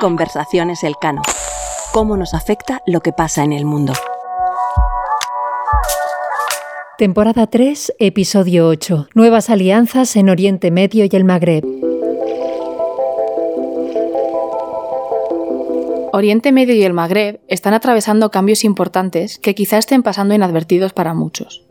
Conversaciones Elcano. ¿Cómo nos afecta lo que pasa en el mundo? Temporada 3, episodio 8. Nuevas alianzas en Oriente Medio y el Magreb. Oriente Medio y el Magreb están atravesando cambios importantes que quizá estén pasando inadvertidos para muchos.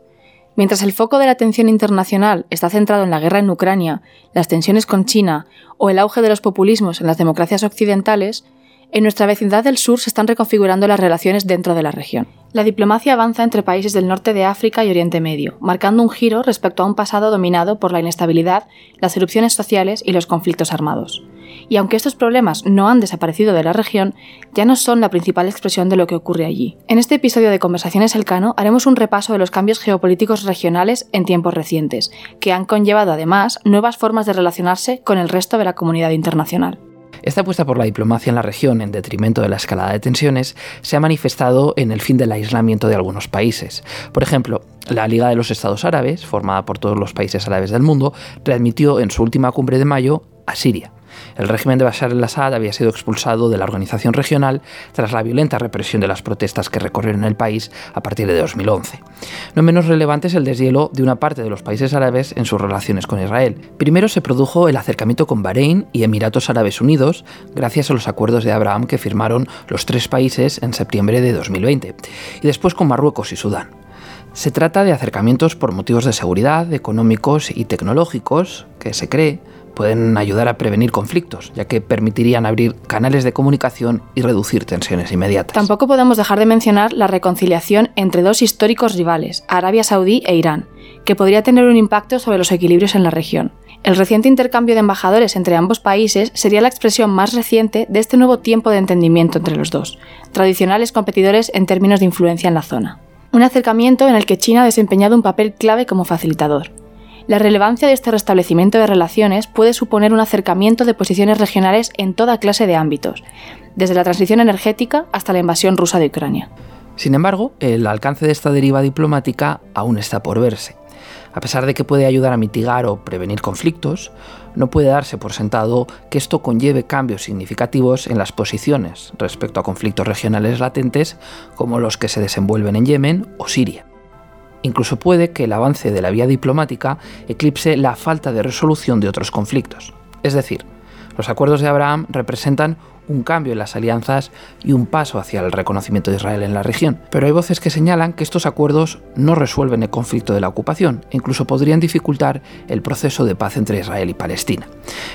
Mientras el foco de la atención internacional está centrado en la guerra en Ucrania, las tensiones con China o el auge de los populismos en las democracias occidentales, en nuestra vecindad del sur se están reconfigurando las relaciones dentro de la región. La diplomacia avanza entre países del norte de África y Oriente Medio, marcando un giro respecto a un pasado dominado por la inestabilidad, las erupciones sociales y los conflictos armados. Y aunque estos problemas no han desaparecido de la región, ya no son la principal expresión de lo que ocurre allí. En este episodio de Conversaciones Elcano haremos un repaso de los cambios geopolíticos regionales en tiempos recientes, que han conllevado además nuevas formas de relacionarse con el resto de la comunidad internacional. Esta apuesta por la diplomacia en la región en detrimento de la escalada de tensiones se ha manifestado en el fin del aislamiento de algunos países. Por ejemplo, la Liga de los Estados Árabes, formada por todos los países árabes del mundo, readmitió en su última cumbre de mayo a Siria. El régimen de Bashar al-Assad había sido expulsado de la organización regional tras la violenta represión de las protestas que recorrieron el país a partir de 2011. No menos relevante es el deshielo de una parte de los países árabes en sus relaciones con Israel. Primero se produjo el acercamiento con Bahrein y Emiratos Árabes Unidos gracias a los acuerdos de Abraham que firmaron los tres países en septiembre de 2020, y después con Marruecos y Sudán. Se trata de acercamientos por motivos de seguridad, económicos y tecnológicos, que se cree pueden ayudar a prevenir conflictos, ya que permitirían abrir canales de comunicación y reducir tensiones inmediatas. Tampoco podemos dejar de mencionar la reconciliación entre dos históricos rivales, Arabia Saudí e Irán, que podría tener un impacto sobre los equilibrios en la región. El reciente intercambio de embajadores entre ambos países sería la expresión más reciente de este nuevo tiempo de entendimiento entre los dos, tradicionales competidores en términos de influencia en la zona. Un acercamiento en el que China ha desempeñado un papel clave como facilitador. La relevancia de este restablecimiento de relaciones puede suponer un acercamiento de posiciones regionales en toda clase de ámbitos, desde la transición energética hasta la invasión rusa de Ucrania. Sin embargo, el alcance de esta deriva diplomática aún está por verse. A pesar de que puede ayudar a mitigar o prevenir conflictos, no puede darse por sentado que esto conlleve cambios significativos en las posiciones respecto a conflictos regionales latentes como los que se desenvuelven en Yemen o Siria. Incluso puede que el avance de la vía diplomática eclipse la falta de resolución de otros conflictos. Es decir, los acuerdos de Abraham representan un cambio en las alianzas y un paso hacia el reconocimiento de Israel en la región. Pero hay voces que señalan que estos acuerdos no resuelven el conflicto de la ocupación e incluso podrían dificultar el proceso de paz entre Israel y Palestina.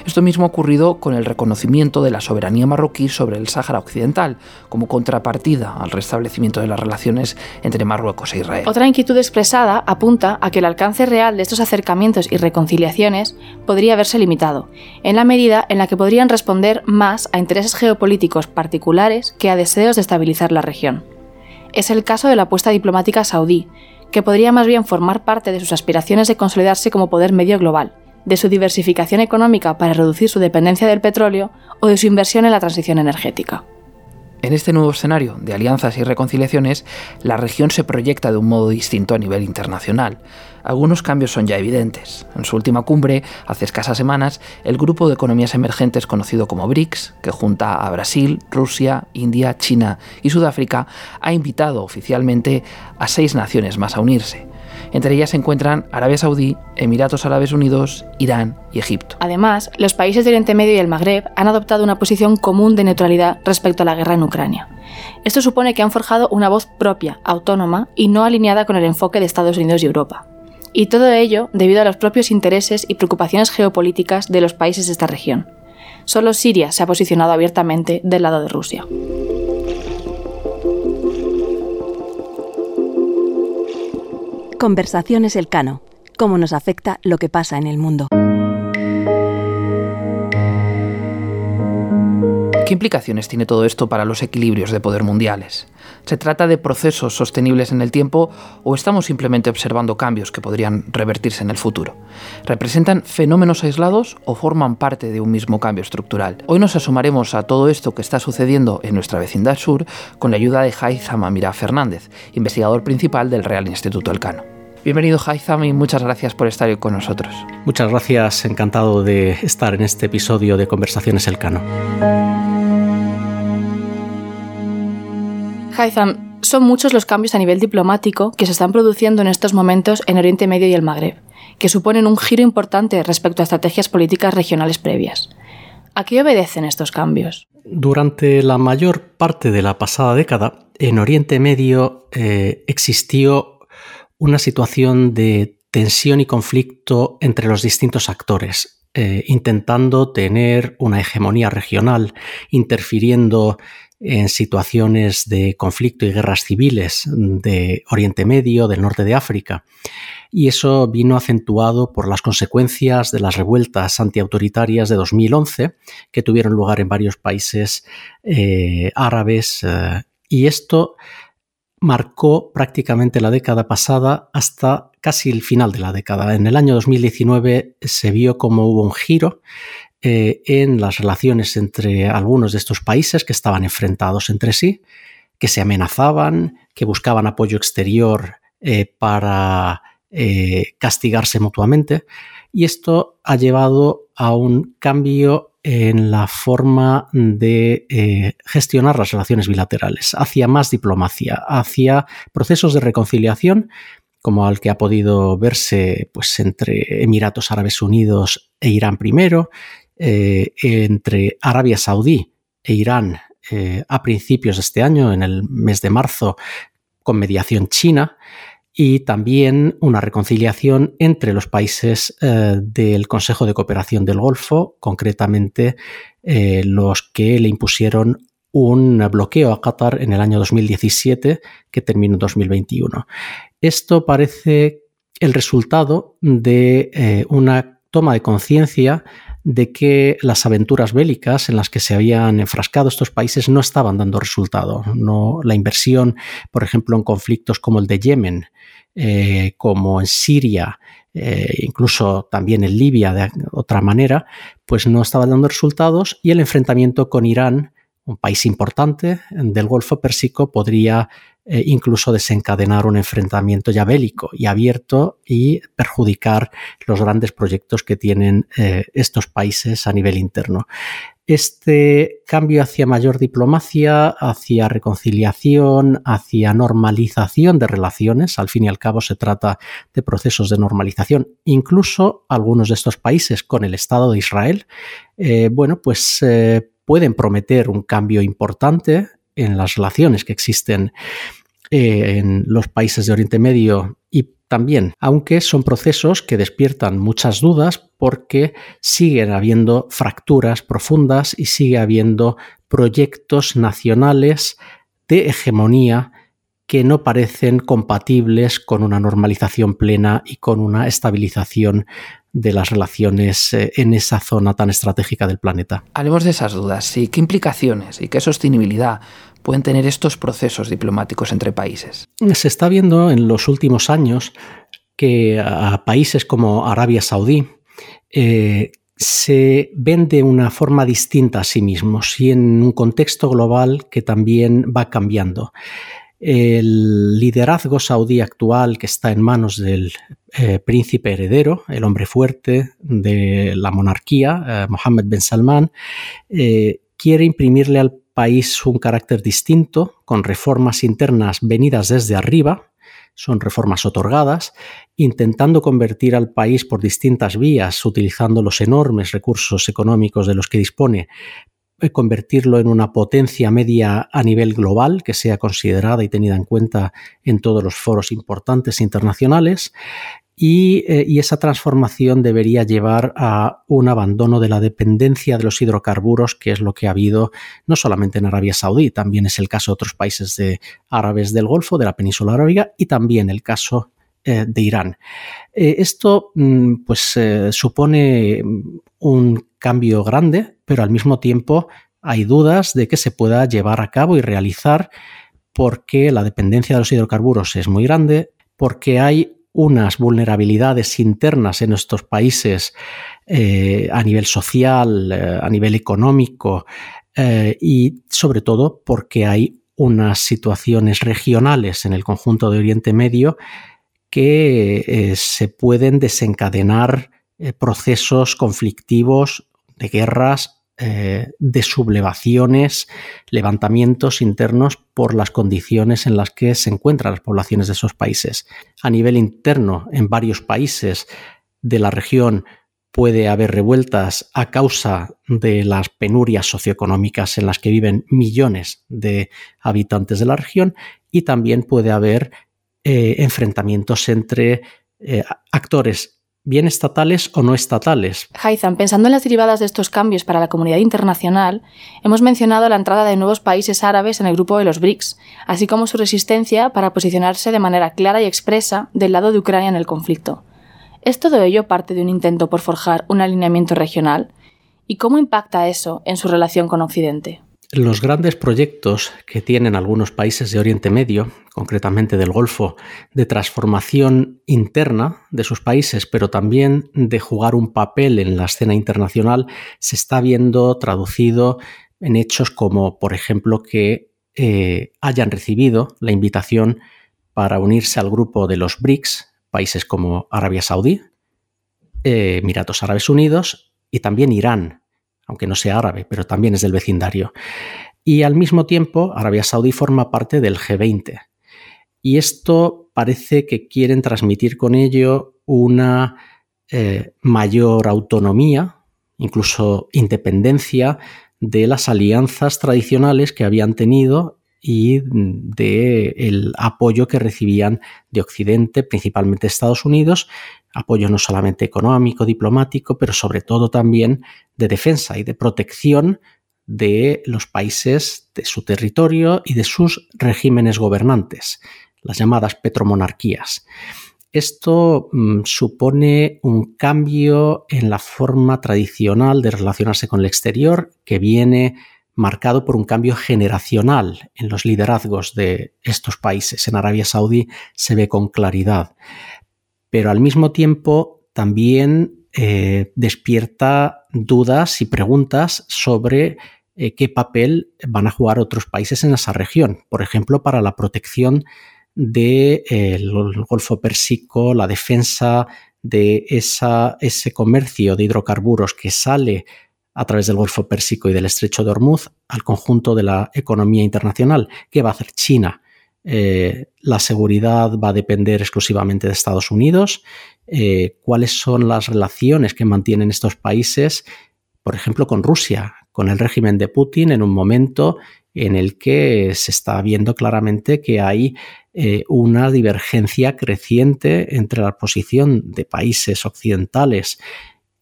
Esto mismo ha ocurrido con el reconocimiento de la soberanía marroquí sobre el Sáhara Occidental, como contrapartida al restablecimiento de las relaciones entre Marruecos e Israel. Otra inquietud expresada apunta a que el alcance real de estos acercamientos y reconciliaciones podría verse limitado, en la medida en la que podrían responder más a intereses geopolíticos particulares que a deseos de estabilizar la región. Es el caso de la apuesta diplomática saudí, que podría más bien formar parte de sus aspiraciones de consolidarse como poder medio global, de su diversificación económica para reducir su dependencia del petróleo o de su inversión en la transición energética. En este nuevo escenario de alianzas y reconciliaciones, la región se proyecta de un modo distinto a nivel internacional. Algunos cambios son ya evidentes. En su última cumbre, hace escasas semanas, el grupo de economías emergentes conocido como BRICS, que junta a Brasil, Rusia, India, China y Sudáfrica, ha invitado oficialmente a seis naciones más a unirse. Entre ellas se encuentran Arabia Saudí, Emiratos Árabes Unidos, Irán y Egipto. Además, los países del Oriente Medio y el Magreb han adoptado una posición común de neutralidad respecto a la guerra en Ucrania. Esto supone que han forjado una voz propia, autónoma y no alineada con el enfoque de Estados Unidos y Europa. Y todo ello debido a los propios intereses y preocupaciones geopolíticas de los países de esta región. Solo Siria se ha posicionado abiertamente del lado de Rusia. Conversaciones Elcano. Cómo nos afecta lo que pasa en el mundo. ¿Qué implicaciones tiene todo esto para los equilibrios de poder mundiales? ¿Se trata de procesos sostenibles en el tiempo o estamos simplemente observando cambios que podrían revertirse en el futuro? ¿Representan fenómenos aislados o forman parte de un mismo cambio estructural? Hoy nos asomaremos a todo esto que está sucediendo en nuestra vecindad sur con la ayuda de Haitham Amira Fernández, investigador principal del Real Instituto Elcano. Bienvenido Haitham y muchas gracias por estar hoy con nosotros. Muchas gracias, encantado de estar en este episodio de Conversaciones Elcano. Haitham, son muchos los cambios a nivel diplomático que se están produciendo en estos momentos en Oriente Medio y el Magreb, que suponen un giro importante respecto a estrategias políticas regionales previas. ¿A qué obedecen estos cambios? Durante la mayor parte de la pasada década, en Oriente Medio eh, existió una situación de tensión y conflicto entre los distintos actores, eh, intentando tener una hegemonía regional, interfiriendo en situaciones de conflicto y guerras civiles de Oriente Medio, del norte de África. Y eso vino acentuado por las consecuencias de las revueltas antiautoritarias de 2011 que tuvieron lugar en varios países eh, árabes. Eh, y esto marcó prácticamente la década pasada hasta casi el final de la década. En el año 2019 se vio como hubo un giro eh, en las relaciones entre algunos de estos países que estaban enfrentados entre sí, que se amenazaban, que buscaban apoyo exterior eh, para eh, castigarse mutuamente. Y esto ha llevado a un cambio en la forma de eh, gestionar las relaciones bilaterales, hacia más diplomacia, hacia procesos de reconciliación, como al que ha podido verse pues, entre Emiratos Árabes Unidos e Irán primero, eh, entre Arabia Saudí e Irán eh, a principios de este año, en el mes de marzo, con mediación china, y también una reconciliación entre los países eh, del Consejo de Cooperación del Golfo, concretamente eh, los que le impusieron un bloqueo a Qatar en el año 2017 que terminó en 2021. Esto parece el resultado de eh, una toma de conciencia de que las aventuras bélicas en las que se habían enfrascado estos países no estaban dando resultado. No, la inversión, por ejemplo, en conflictos como el de Yemen, eh, como en Siria, eh, incluso también en Libia de otra manera, pues no estaba dando resultados y el enfrentamiento con Irán, un país importante del Golfo Pérsico, podría eh, incluso desencadenar un enfrentamiento ya bélico y abierto y perjudicar los grandes proyectos que tienen eh, estos países a nivel interno. Este cambio hacia mayor diplomacia, hacia reconciliación, hacia normalización de relaciones, al fin y al cabo se trata de procesos de normalización, incluso algunos de estos países con el Estado de Israel, eh, bueno, pues pueden prometer un cambio importante en las relaciones que existen eh, en los países de Oriente Medio y también, aunque son procesos que despiertan muchas dudas porque siguen habiendo fracturas profundas y sigue habiendo proyectos nacionales de hegemonía que no parecen compatibles con una normalización plena y con una estabilización de las relaciones eh, en esa zona tan estratégica del planeta. Hablemos de esas dudas y qué implicaciones y qué sostenibilidad pueden tener estos procesos diplomáticos entre países. Se está viendo en los últimos años que a países como Arabia Saudí eh, se ven de una forma distinta a sí mismos y en un contexto global que también va cambiando. El liderazgo saudí actual que está en manos del eh, príncipe heredero, el hombre fuerte de la monarquía, eh, Mohammed bin Salman, eh, quiere imprimirle al país un carácter distinto, con reformas internas venidas desde arriba, son reformas otorgadas, intentando convertir al país por distintas vías, utilizando los enormes recursos económicos de los que dispone convertirlo en una potencia media a nivel global que sea considerada y tenida en cuenta en todos los foros importantes internacionales. Y, eh, y, esa transformación debería llevar a un abandono de la dependencia de los hidrocarburos, que es lo que ha habido no solamente en Arabia Saudí, también es el caso de otros países de árabes del Golfo, de la península arábiga, y también el caso eh, de Irán. Eh, esto mm, pues eh, supone un cambio grande, pero al mismo tiempo hay dudas de que se pueda llevar a cabo y realizar porque la dependencia de los hidrocarburos es muy grande, porque hay unas vulnerabilidades internas en estos países a nivel social, a nivel económico y sobre todo porque hay unas situaciones regionales en el conjunto de Oriente Medio que eh, se pueden desencadenar eh, procesos conflictivos de guerras, de sublevaciones, levantamientos internos por las condiciones en las que se encuentran las poblaciones de esos países. A nivel interno, en varios países de la región puede haber revueltas a causa de las penurias socioeconómicas en las que viven millones de habitantes de la región y también puede haber eh, enfrentamientos entre eh, actores bien estatales o no estatales. Haitham, pensando en las derivadas de estos cambios para la comunidad internacional, hemos mencionado la entrada de nuevos países árabes en el grupo de los BRICS, así como su resistencia para posicionarse de manera clara y expresa del lado de Ucrania en el conflicto. ¿Es todo ello parte de un intento por forjar un alineamiento regional? ¿Y cómo impacta eso en su relación con Occidente? Los grandes proyectos que tienen algunos países de Oriente Medio, concretamente del Golfo, de transformación interna de sus países, pero también de jugar un papel en la escena internacional, se está viendo traducido en hechos como, por ejemplo, que eh, hayan recibido la invitación para unirse al grupo de los BRICS, países como Arabia Saudí, eh, Emiratos Árabes Unidos y también Irán, aunque no sea árabe, pero también es del vecindario. Y al mismo tiempo, Arabia Saudí forma parte del G20. Y esto parece que quieren transmitir con ello una eh, mayor autonomía, incluso independencia de las alianzas tradicionales que habían tenido y del el apoyo que recibían de Occidente, principalmente Estados Unidos, apoyo no solamente económico, diplomático, pero sobre todo también de defensa y de protección de los países de su territorio y de sus regímenes gobernantes, las llamadas petromonarquías. Esto mm, supone un cambio en la forma tradicional de relacionarse con el exterior que viene marcado por un cambio generacional en los liderazgos de estos países. En Arabia Saudí se ve con claridad, pero al mismo tiempo también eh, despierta dudas y preguntas sobre eh, qué papel van a jugar otros países en esa región, por ejemplo, para la protección del eh, Golfo Pérsico, la defensa de ese comercio de hidrocarburos que sale a través del Golfo Pérsico y del Estrecho de Hormuz al conjunto de la economía internacional. ¿Qué va a hacer China? Eh, la seguridad va a depender exclusivamente de Estados Unidos. Eh, ¿Cuáles son las relaciones que mantienen estos países, por ejemplo, con Rusia, con el régimen de Putin, en un momento en el que se está viendo claramente que hay eh, una divergencia creciente entre la posición de países occidentales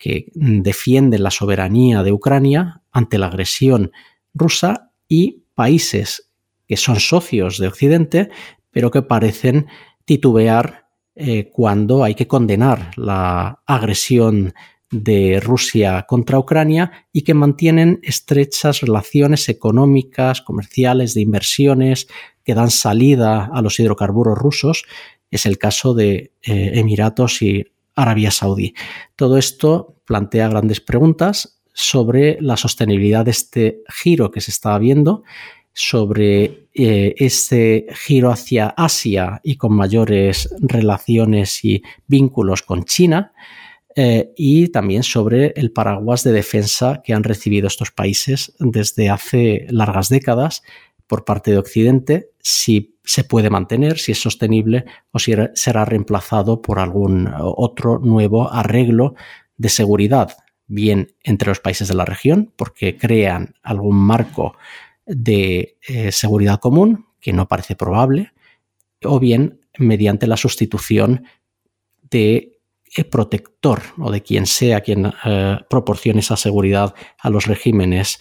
que defienden la soberanía de Ucrania ante la agresión rusa y países que son socios de Occidente, pero que parecen titubear eh, cuando hay que condenar la agresión de Rusia contra Ucrania y que mantienen estrechas relaciones económicas, comerciales, de inversiones, que dan salida a los hidrocarburos rusos. Es el caso de eh, Emiratos y Arabia Saudí. Todo esto plantea grandes preguntas sobre la sostenibilidad de este giro que se está viendo, sobre eh, este giro hacia Asia y con mayores relaciones y vínculos con China, eh, y también sobre el paraguas de defensa que han recibido estos países desde hace largas décadas por parte de Occidente, si se puede mantener, si es sostenible o si será reemplazado por algún otro nuevo arreglo de seguridad, bien entre los países de la región, porque crean algún marco de eh, seguridad común, que no parece probable, o bien mediante la sustitución de eh, protector o de quien sea quien eh, proporcione esa seguridad a los regímenes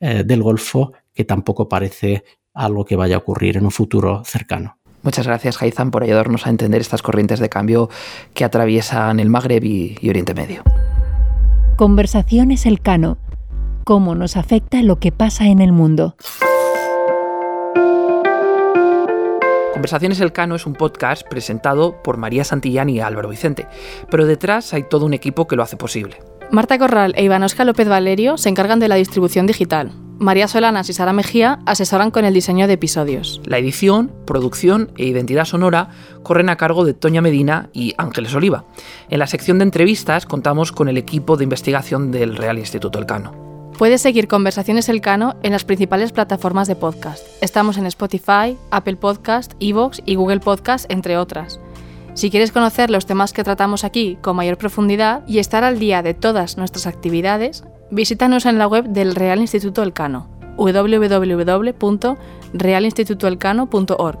del Golfo que tampoco parece algo que vaya a ocurrir en un futuro cercano. Muchas gracias, Haizan, por ayudarnos a entender estas corrientes de cambio que atraviesan el Magreb y, y Oriente Medio. Conversaciones Elcano. ¿Cómo nos afecta lo que pasa en el mundo? Conversaciones Elcano es un podcast presentado por María Santillán y Álvaro Vicente, pero detrás hay todo un equipo que lo hace posible. Marta Corral e Ivanoska López Valerio se encargan de la distribución digital. María Solanas y Sara Mejía asesoran con el diseño de episodios. La edición, producción e identidad sonora corren a cargo de Toña Medina y Ángeles Oliva. En la sección de entrevistas contamos con el equipo de investigación del Real Instituto Elcano. Puedes seguir Conversaciones Elcano en las principales plataformas de podcast. Estamos en Spotify, Apple Podcast, Evox y Google Podcast, entre otras. Si quieres conocer los temas que tratamos aquí con mayor profundidad y estar al día de todas nuestras actividades, visítanos en la web del Real Instituto Elcano, www.realinstitutoelcano.org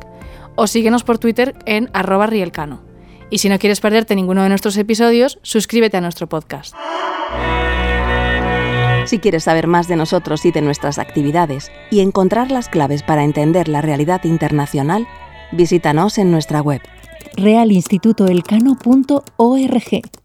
o síguenos por Twitter en arroba rielcano. Y si no quieres perderte ninguno de nuestros episodios, suscríbete a nuestro podcast. Si quieres saber más de nosotros y de nuestras actividades y encontrar las claves para entender la realidad internacional, visítanos en nuestra web realinstitutoelcano.org.